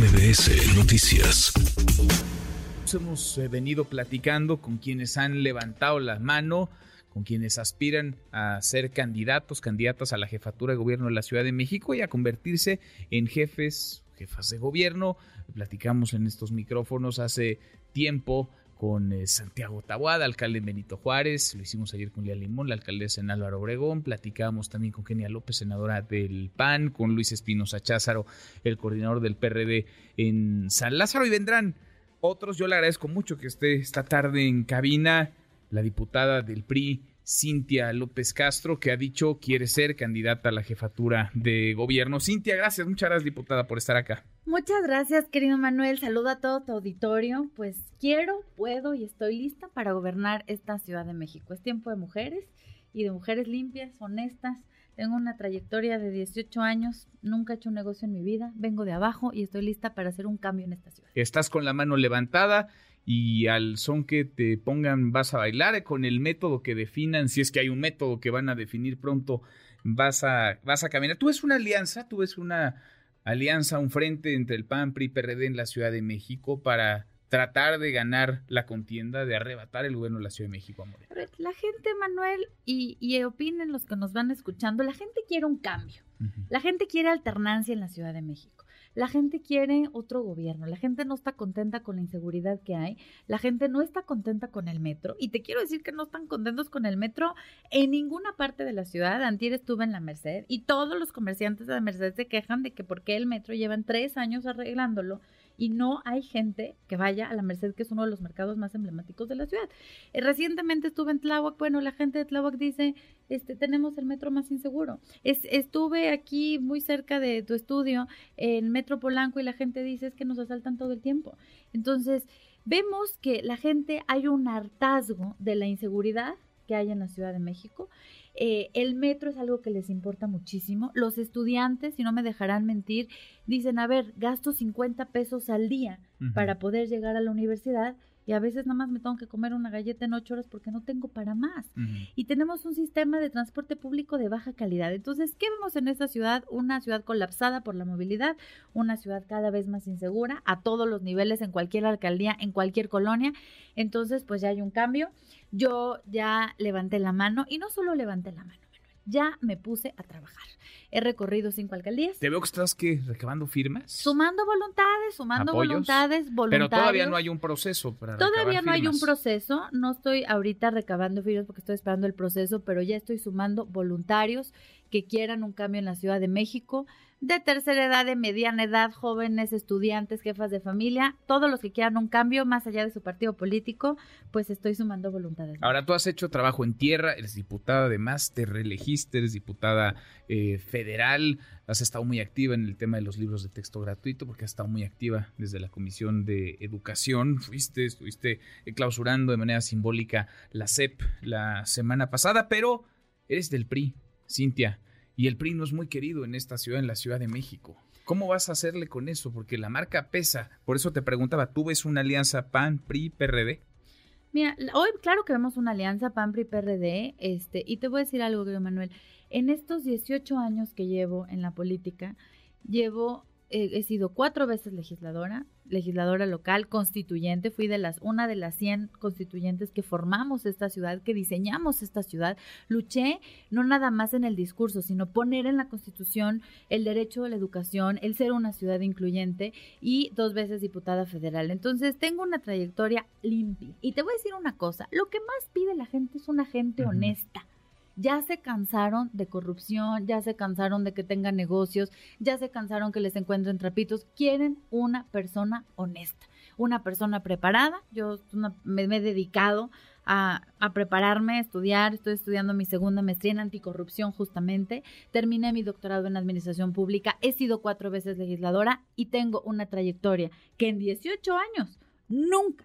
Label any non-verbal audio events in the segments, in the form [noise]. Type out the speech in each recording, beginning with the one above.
MBS Noticias. Hemos eh, venido platicando con quienes han levantado la mano, con quienes aspiran a ser candidatos, candidatas a la jefatura de gobierno de la Ciudad de México y a convertirse en jefes, jefas de gobierno. Platicamos en estos micrófonos hace tiempo con eh, Santiago Tabuada, alcalde Benito Juárez, lo hicimos ayer con Lía Limón, la alcaldesa en Álvaro Obregón, platicamos también con Kenia López, senadora del PAN, con Luis Espinosa Cházaro, el coordinador del PRD en San Lázaro, y vendrán otros. Yo le agradezco mucho que esté esta tarde en cabina la diputada del PRI, Cintia López Castro, que ha dicho quiere ser candidata a la jefatura de gobierno. Cintia, gracias, muchas gracias, diputada, por estar acá. Muchas gracias, querido Manuel. Saludo a todo tu auditorio. Pues quiero, puedo y estoy lista para gobernar esta Ciudad de México. Es tiempo de mujeres y de mujeres limpias, honestas. Tengo una trayectoria de 18 años, nunca he hecho un negocio en mi vida, vengo de abajo y estoy lista para hacer un cambio en esta ciudad. Estás con la mano levantada y al son que te pongan vas a bailar con el método que definan, si es que hay un método que van a definir pronto, vas a, vas a caminar. Tú ves una alianza, tú ves una alianza, un frente entre el PAN, PRI, PRD en la Ciudad de México para tratar de ganar la contienda, de arrebatar el gobierno de la Ciudad de México a Morena. La gente, Manuel, y, y opinen los que nos van escuchando, la gente quiere un cambio. La gente quiere alternancia en la Ciudad de México. La gente quiere otro gobierno, la gente no está contenta con la inseguridad que hay, la gente no está contenta con el metro y te quiero decir que no están contentos con el metro en ninguna parte de la ciudad. Antier estuve en la Merced y todos los comerciantes de la Merced se quejan de que porque el metro llevan tres años arreglándolo y no hay gente que vaya a la Merced, que es uno de los mercados más emblemáticos de la ciudad. Eh, recientemente estuve en Tláhuac, bueno, la gente de Tláhuac dice, este, tenemos el metro más inseguro. Es, estuve aquí muy cerca de tu estudio, en Metro Polanco, y la gente dice, es que nos asaltan todo el tiempo. Entonces, vemos que la gente hay un hartazgo de la inseguridad que hay en la Ciudad de México eh, el metro es algo que les importa muchísimo. Los estudiantes, si no me dejarán mentir, dicen, a ver, gasto 50 pesos al día para poder llegar a la universidad y a veces nada más me tengo que comer una galleta en ocho horas porque no tengo para más. Y tenemos un sistema de transporte público de baja calidad. Entonces, ¿qué vemos en esta ciudad? Una ciudad colapsada por la movilidad, una ciudad cada vez más insegura a todos los niveles, en cualquier alcaldía, en cualquier colonia. Entonces, pues ya hay un cambio. Yo ya levanté la mano y no solo levanté la mano ya me puse a trabajar. He recorrido cinco alcaldías. Te veo que estás que recabando firmas. Sumando voluntades, sumando voluntades, voluntarios. Pero todavía no hay un proceso para Todavía no hay un proceso. No estoy ahorita recabando firmas porque estoy esperando el proceso, pero ya estoy sumando voluntarios que quieran un cambio en la Ciudad de México de tercera edad, de mediana edad, jóvenes, estudiantes, jefas de familia, todos los que quieran un cambio más allá de su partido político, pues estoy sumando voluntades. Ahora, tú has hecho trabajo en tierra, eres diputada además, te reelegiste, eres diputada eh, federal, has estado muy activa en el tema de los libros de texto gratuito, porque has estado muy activa desde la Comisión de Educación, fuiste, estuviste clausurando de manera simbólica la CEP la semana pasada, pero eres del PRI, Cintia y el PRI no es muy querido en esta ciudad, en la Ciudad de México. ¿Cómo vas a hacerle con eso? Porque la marca pesa. Por eso te preguntaba, ¿tú ves una alianza PAN, PRI, PRD? Mira, hoy claro que vemos una alianza PAN, PRI, PRD, este, y te voy a decir algo, Manuel. En estos 18 años que llevo en la política, llevo he sido cuatro veces legisladora, legisladora local, constituyente, fui de las una de las 100 constituyentes que formamos esta ciudad, que diseñamos esta ciudad. Luché no nada más en el discurso, sino poner en la Constitución el derecho a la educación, el ser una ciudad incluyente y dos veces diputada federal. Entonces, tengo una trayectoria limpia. Y te voy a decir una cosa, lo que más pide la gente es una gente honesta ya se cansaron de corrupción, ya se cansaron de que tengan negocios, ya se cansaron que les encuentren trapitos, quieren una persona honesta, una persona preparada. Yo me, he dedicado a, a, prepararme, a estudiar, estoy estudiando mi segunda maestría en anticorrupción justamente, terminé mi doctorado en administración pública, he sido cuatro veces legisladora y tengo una trayectoria que en 18 años nunca,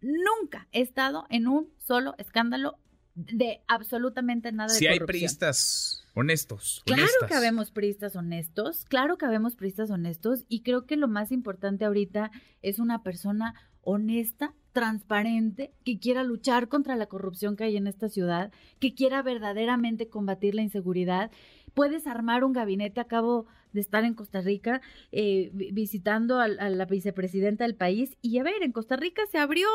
nunca he estado en un solo escándalo de absolutamente nada de Si hay priistas honestos. Claro que habemos priistas honestos, claro que habemos priistas honestos y creo que lo más importante ahorita es una persona honesta transparente, que quiera luchar contra la corrupción que hay en esta ciudad, que quiera verdaderamente combatir la inseguridad. Puedes armar un gabinete, acabo de estar en Costa Rica eh, visitando a, a la vicepresidenta del país y a ver, en Costa Rica se abrió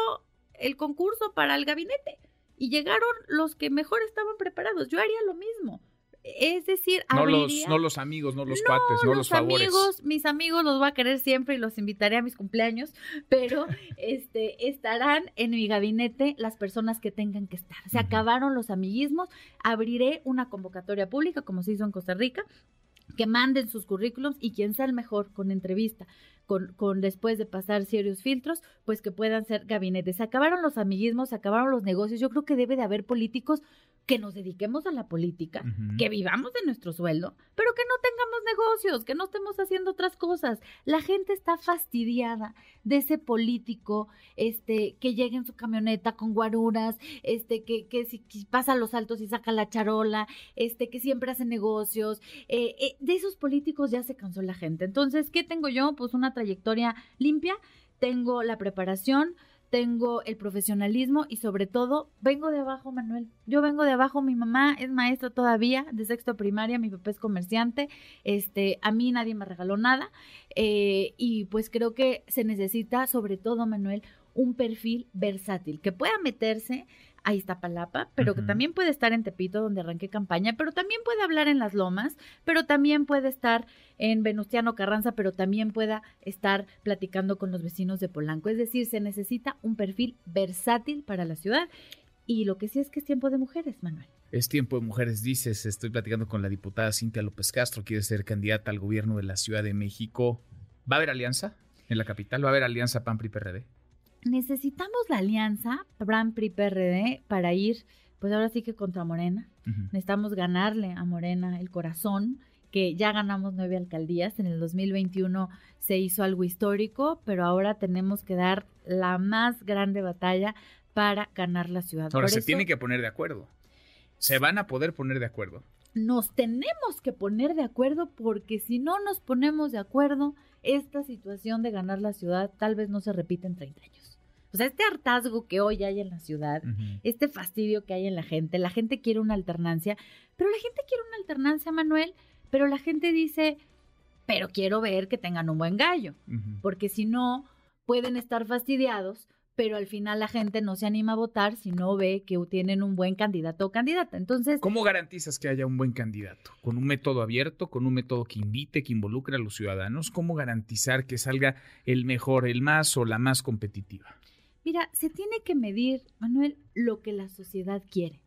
el concurso para el gabinete y llegaron los que mejor estaban preparados. Yo haría lo mismo. Es decir, no los, no los amigos, no los cuates, no los, favores. Amigos, mis amigos los voy a querer siempre y los invitaré a mis cumpleaños, pero [laughs] este estarán en mi gabinete las personas que tengan que estar. Se acabaron los amiguismos, abriré una convocatoria pública como se hizo en Costa Rica que manden sus currículums y quien sea el mejor con entrevista, con, con, después de pasar serios filtros, pues que puedan ser gabinetes. Se acabaron los amiguismos, se acabaron los negocios. Yo creo que debe de haber políticos que nos dediquemos a la política, que vivamos de nuestro sueldo, pero que no tengamos negocios, que no estemos haciendo otras cosas. La gente está fastidiada de ese político, este, que llegue en su camioneta con guaruras, este, que, que, si, pasa los altos y saca la charola, este, que siempre hace negocios. Eh, eh, de esos políticos ya se cansó la gente. Entonces, ¿qué tengo yo? Pues una trayectoria limpia, tengo la preparación, tengo el profesionalismo y sobre todo vengo de abajo, Manuel. Yo vengo de abajo, mi mamá es maestra todavía de sexto primaria, mi papá es comerciante, este, a mí nadie me regaló nada eh, y pues creo que se necesita sobre todo, Manuel, un perfil versátil que pueda meterse ahí está Palapa, pero que también puede estar en Tepito, donde arranqué campaña, pero también puede hablar en Las Lomas, pero también puede estar en Venustiano Carranza, pero también pueda estar platicando con los vecinos de Polanco. Es decir, se necesita un perfil versátil para la ciudad. Y lo que sí es que es tiempo de mujeres, Manuel. Es tiempo de mujeres, dices. Estoy platicando con la diputada Cintia López Castro, quiere ser candidata al gobierno de la Ciudad de México. ¿Va a haber alianza en la capital? ¿Va a haber alianza PAN-PRI-PRD? Necesitamos la alianza PRAN PRI PRD para ir, pues ahora sí que contra Morena. Necesitamos ganarle a Morena el corazón, que ya ganamos nueve alcaldías. En el 2021 se hizo algo histórico, pero ahora tenemos que dar la más grande batalla para ganar la ciudad. Ahora se tiene que poner de acuerdo. Se van a poder poner de acuerdo. Nos tenemos que poner de acuerdo porque si no nos ponemos de acuerdo, esta situación de ganar la ciudad tal vez no se repita en 30 años. O sea, este hartazgo que hoy hay en la ciudad, este fastidio que hay en la gente, la gente quiere una alternancia, pero la gente quiere una alternancia, Manuel, pero la gente dice, pero quiero ver que tengan un buen gallo, porque si no, pueden estar fastidiados, pero al final la gente no se anima a votar si no ve que tienen un buen candidato o candidata. Entonces, ¿cómo garantizas que haya un buen candidato? ¿Con un método abierto, con un método que invite, que involucre a los ciudadanos? ¿Cómo garantizar que salga el mejor, el más o la más competitiva? Mira, se tiene que medir, Manuel, lo que la sociedad quiere.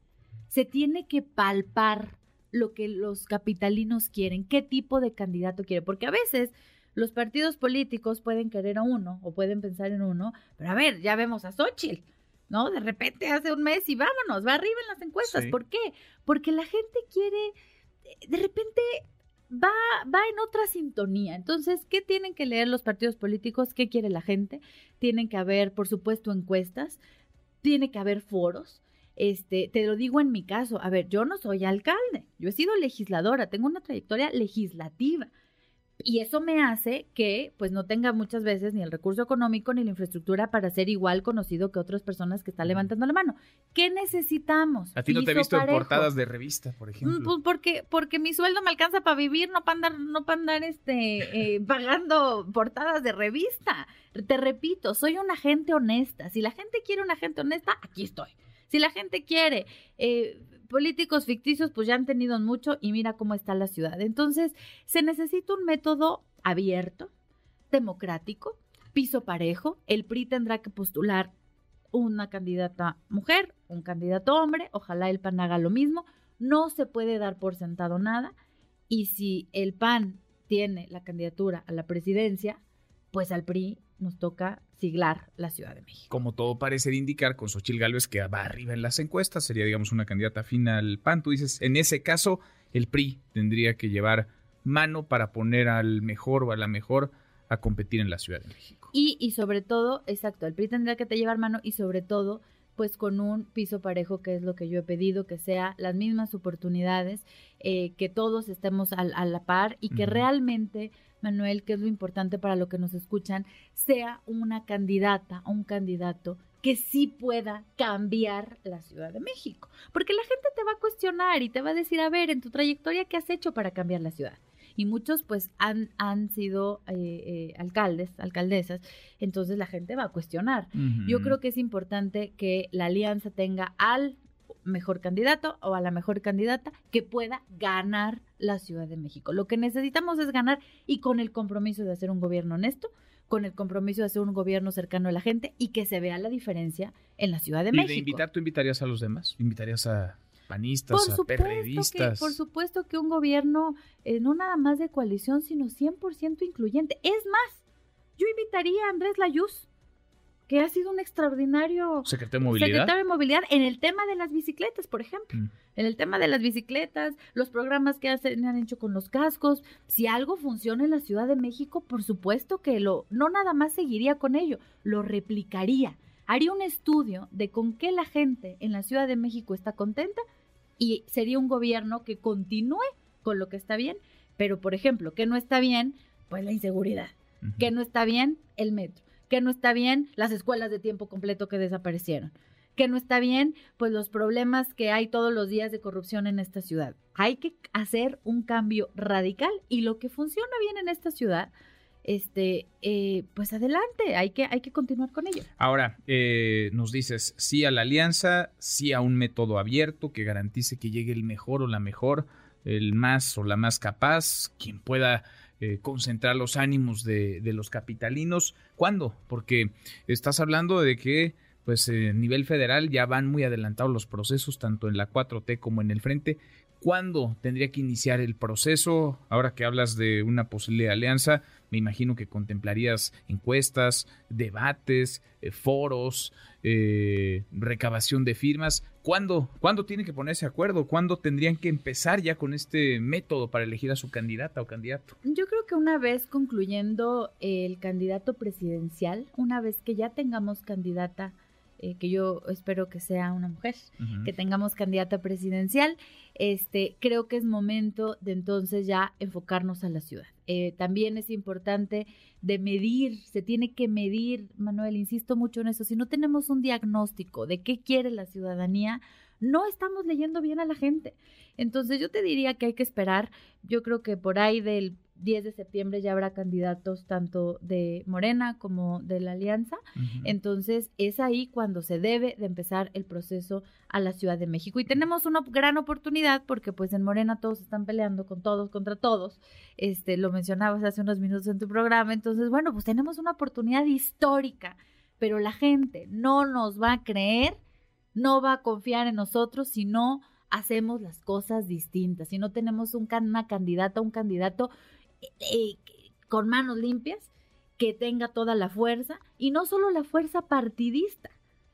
Se tiene que palpar lo que los capitalinos quieren, qué tipo de candidato quiere, porque a veces los partidos políticos pueden querer a uno o pueden pensar en uno, pero a ver, ya vemos a Xochitl, ¿no? De repente hace un mes y vámonos, va arriba en las encuestas. ¿Por qué? Porque la gente quiere, de repente va, va en otra sintonía. Entonces, ¿qué tienen que leer los partidos políticos? ¿Qué quiere la gente? Tienen que haber, por supuesto, encuestas, tiene que haber foros. Este, te lo digo en mi caso, a ver, yo no soy alcalde, yo he sido legisladora, tengo una trayectoria legislativa. Y eso me hace que pues no tenga muchas veces ni el recurso económico ni la infraestructura para ser igual conocido que otras personas que están levantando la mano. ¿Qué necesitamos? A ti no te he visto en portadas de revista, por mm, ejemplo. Pues porque, porque mi sueldo me alcanza para vivir, no para andar, no para andar este, eh, [laughs] pagando portadas de revista. Te repito, soy una gente honesta. Si la gente quiere una gente honesta, aquí estoy. Si la gente quiere eh, políticos ficticios, pues ya han tenido mucho y mira cómo está la ciudad. Entonces, se necesita un método abierto, democrático, piso parejo. El PRI tendrá que postular una candidata mujer, un candidato hombre, ojalá el PAN haga lo mismo. No se puede dar por sentado nada. Y si el PAN tiene la candidatura a la presidencia, pues al PRI nos toca siglar la Ciudad de México. Como todo parece indicar, con Xochil Gálvez que va arriba en las encuestas, sería, digamos, una candidata final al PAN. Tú dices, en ese caso, el PRI tendría que llevar mano para poner al mejor o a la mejor a competir en la Ciudad de México. Y, y sobre todo, exacto, el PRI tendría que te llevar mano y sobre todo, pues con un piso parejo, que es lo que yo he pedido, que sea las mismas oportunidades, eh, que todos estemos a, la par y que realmente Manuel, que es lo importante para lo que nos escuchan, sea una candidata o un candidato que sí pueda cambiar la Ciudad de México. Porque la gente te va a cuestionar y te va a decir, a ver, en tu trayectoria, ¿qué has hecho para cambiar la ciudad? Y muchos pues han, han sido eh, eh, alcaldes, alcaldesas, entonces la gente va a cuestionar. Yo creo que es importante que la alianza tenga al mejor candidato o a la mejor candidata que pueda ganar la Ciudad de México. Lo que necesitamos es ganar y con el compromiso de hacer un gobierno honesto, con el compromiso de hacer un gobierno cercano a la gente y que se vea la diferencia en la Ciudad de ¿Y México. de invitar, tú invitarías a los demás? ¿Invitarías a panistas, por a supuesto perredistas? Que, por supuesto que un gobierno eh, no nada más de coalición, sino 100% incluyente. Es más, yo invitaría a Andrés Layuz, que ha sido un extraordinario secretario de movilidad. secretario de movilidad en el tema de las bicicletas, por ejemplo. Mm. En el tema de las bicicletas, los programas que hacen, han hecho con los cascos. Si algo funciona en la Ciudad de México, por supuesto que lo, no nada más seguiría con ello, lo replicaría. Haría un estudio de con qué la gente en la Ciudad de México está contenta y sería un gobierno que continúe con lo que está bien, pero por ejemplo, que no está bien, pues la inseguridad, que no está bien el metro, que no está bien las escuelas de tiempo completo que desaparecieron, que no está bien pues los problemas que hay todos los días de corrupción en esta ciudad. Hay que hacer un cambio radical y lo que funciona bien en esta ciudad, este, eh, pues adelante, hay que, hay que continuar con ello. Ahora, eh, nos dices sí a la alianza, sí a un método abierto que garantice que llegue el mejor o la mejor, el más o la más capaz, quien pueda eh, concentrar los ánimos de, de, los capitalinos. ¿Cuándo? Porque estás hablando de que pues a eh, nivel federal ya van muy adelantados los procesos, tanto en la 4T como en el frente. ¿Cuándo tendría que iniciar el proceso? Ahora que hablas de una posible alianza, me imagino que contemplarías encuestas, debates, eh, foros, eh, recabación de firmas. ¿Cuándo, ¿Cuándo tienen que ponerse de acuerdo? ¿Cuándo tendrían que empezar ya con este método para elegir a su candidata o candidato? Yo creo que una vez concluyendo el candidato presidencial, una vez que ya tengamos candidata eh, que yo espero que sea una mujer, uh -huh. que tengamos candidata presidencial, este, creo que es momento de entonces ya enfocarnos a la ciudad. Eh, también es importante de medir, se tiene que medir, Manuel, insisto mucho en eso, si no tenemos un diagnóstico de qué quiere la ciudadanía, no estamos leyendo bien a la gente. Entonces yo te diría que hay que esperar, yo creo que por ahí del 10 de septiembre ya habrá candidatos tanto de Morena como de la Alianza. Uh -huh. Entonces es ahí cuando se debe de empezar el proceso a la Ciudad de México. Y tenemos una gran oportunidad porque pues en Morena todos están peleando con todos contra todos. Este, lo mencionabas hace unos minutos en tu programa. Entonces, bueno, pues tenemos una oportunidad histórica, pero la gente no nos va a creer, no va a confiar en nosotros si no hacemos las cosas distintas, si no tenemos un, una candidata, un candidato eh, con manos limpias, que tenga toda la fuerza, y no solo la fuerza partidista,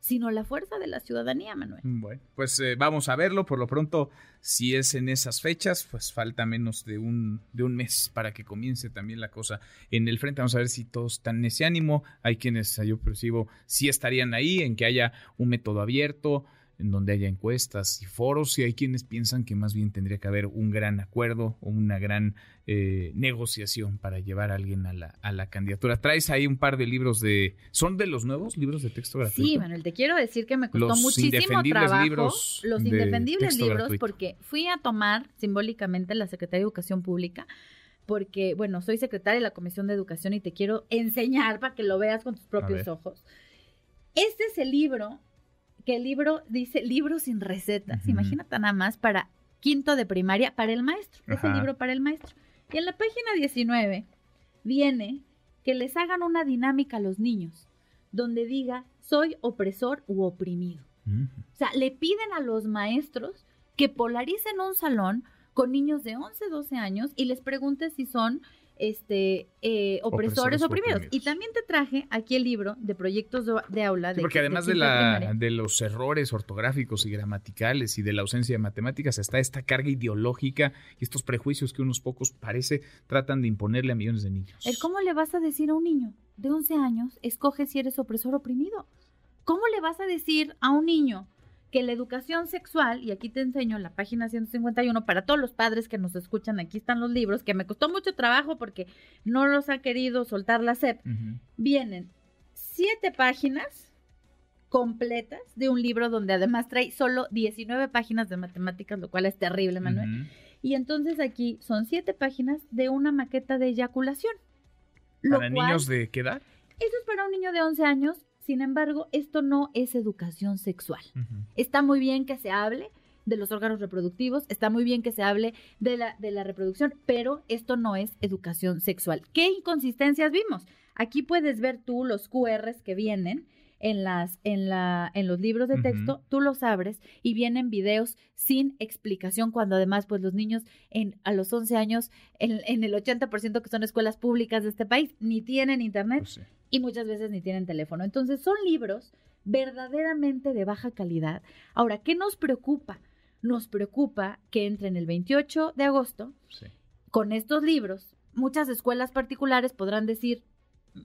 sino la fuerza de la ciudadanía, Manuel. Bueno, pues eh, vamos a verlo. Por lo pronto, si es en esas fechas, pues falta menos de un, de un mes para que comience también la cosa en el frente. Vamos a ver si todos están en ese ánimo. Hay quienes, yo percibo, sí estarían ahí, en que haya un método abierto, en donde haya encuestas y foros, y hay quienes piensan que más bien tendría que haber un gran acuerdo o una gran eh, negociación para llevar a alguien a la, a la candidatura. Traes ahí un par de libros de... ¿Son de los nuevos libros de texto gratuito? Sí, Manuel, te quiero decir que me costó los muchísimo trabajo libros los indefendibles libros gratuito. porque fui a tomar simbólicamente la Secretaría de Educación Pública porque, bueno, soy secretaria de la Comisión de Educación y te quiero enseñar para que lo veas con tus propios ojos. Este es el libro que el libro dice libro sin recetas. Uh -huh. Imagínate nada más para quinto de primaria, para el maestro. Ajá. Es el libro para el maestro. Y en la página 19 viene que les hagan una dinámica a los niños donde diga soy opresor u oprimido. Uh -huh. O sea, le piden a los maestros que polaricen un salón con niños de 11, 12 años y les pregunten si son este eh, opresores, opresores oprimidos. oprimidos. Y también te traje aquí el libro de proyectos de, de aula. Sí, de, porque además de, de, la, de, los errores ortográficos y gramaticales y de la ausencia de matemáticas está esta carga ideológica y estos prejuicios que unos pocos parece tratan de imponerle a millones de niños. Cómo le vas a decir a un niño de 11 años, escoge si eres opresor o oprimido. ¿Cómo le vas a decir a un niño que la educación sexual, y aquí te enseño en la página 151, para todos los padres que nos escuchan, aquí están los libros, que me costó mucho trabajo porque no los ha querido soltar la SEP, uh -huh. vienen siete páginas completas de un libro donde además trae solo 19 páginas de matemáticas, lo cual es terrible, Manuel. Y entonces aquí son 7 páginas de una maqueta de eyaculación. ¿Para niños de qué edad? Eso es para un niño de 11 años. Sin embargo, esto no es educación sexual. Está muy bien que se hable de los órganos reproductivos, está muy bien que se hable de la, de la reproducción, pero esto no es educación sexual. ¿Qué inconsistencias vimos? Aquí puedes ver tú los QRs que vienen en, las, en, la, en los libros de texto, tú los abres y vienen videos sin explicación, cuando además pues los niños en, a los 11 años, en, en el 80% que son escuelas públicas de este país, ni tienen internet pues y muchas veces ni tienen teléfono. Entonces son libros verdaderamente de baja calidad. Ahora, ¿qué nos preocupa? Nos preocupa que entren el 28 de agosto con estos libros. Muchas escuelas particulares podrán decir,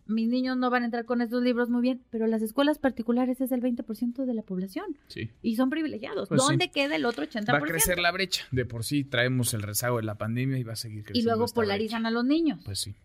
mis niños no van a entrar con estos libros muy bien, pero las escuelas particulares es el 20% de la población. Sí. Y son privilegiados. Pues ¿Dónde queda el otro 80%? Va a crecer la brecha. De por sí traemos el rezago de la pandemia y va a seguir creciendo. Y luego polarizan a los niños. Pues sí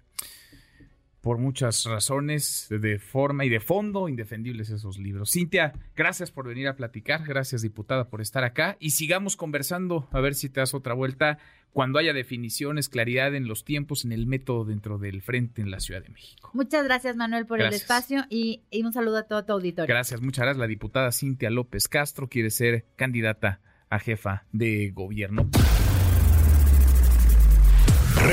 por muchas razones de forma y de fondo indefendibles esos libros. Cintia, gracias por venir a platicar, gracias diputada por estar acá y sigamos conversando a ver si te das otra vuelta cuando haya definiciones, claridad en los tiempos, en el método dentro del frente en la Ciudad de México. Muchas gracias Manuel por el espacio y, y, un saludo a todo tu auditorio. Gracias, muchas gracias. La diputada Cintia López Castro quiere ser candidata a jefa de gobierno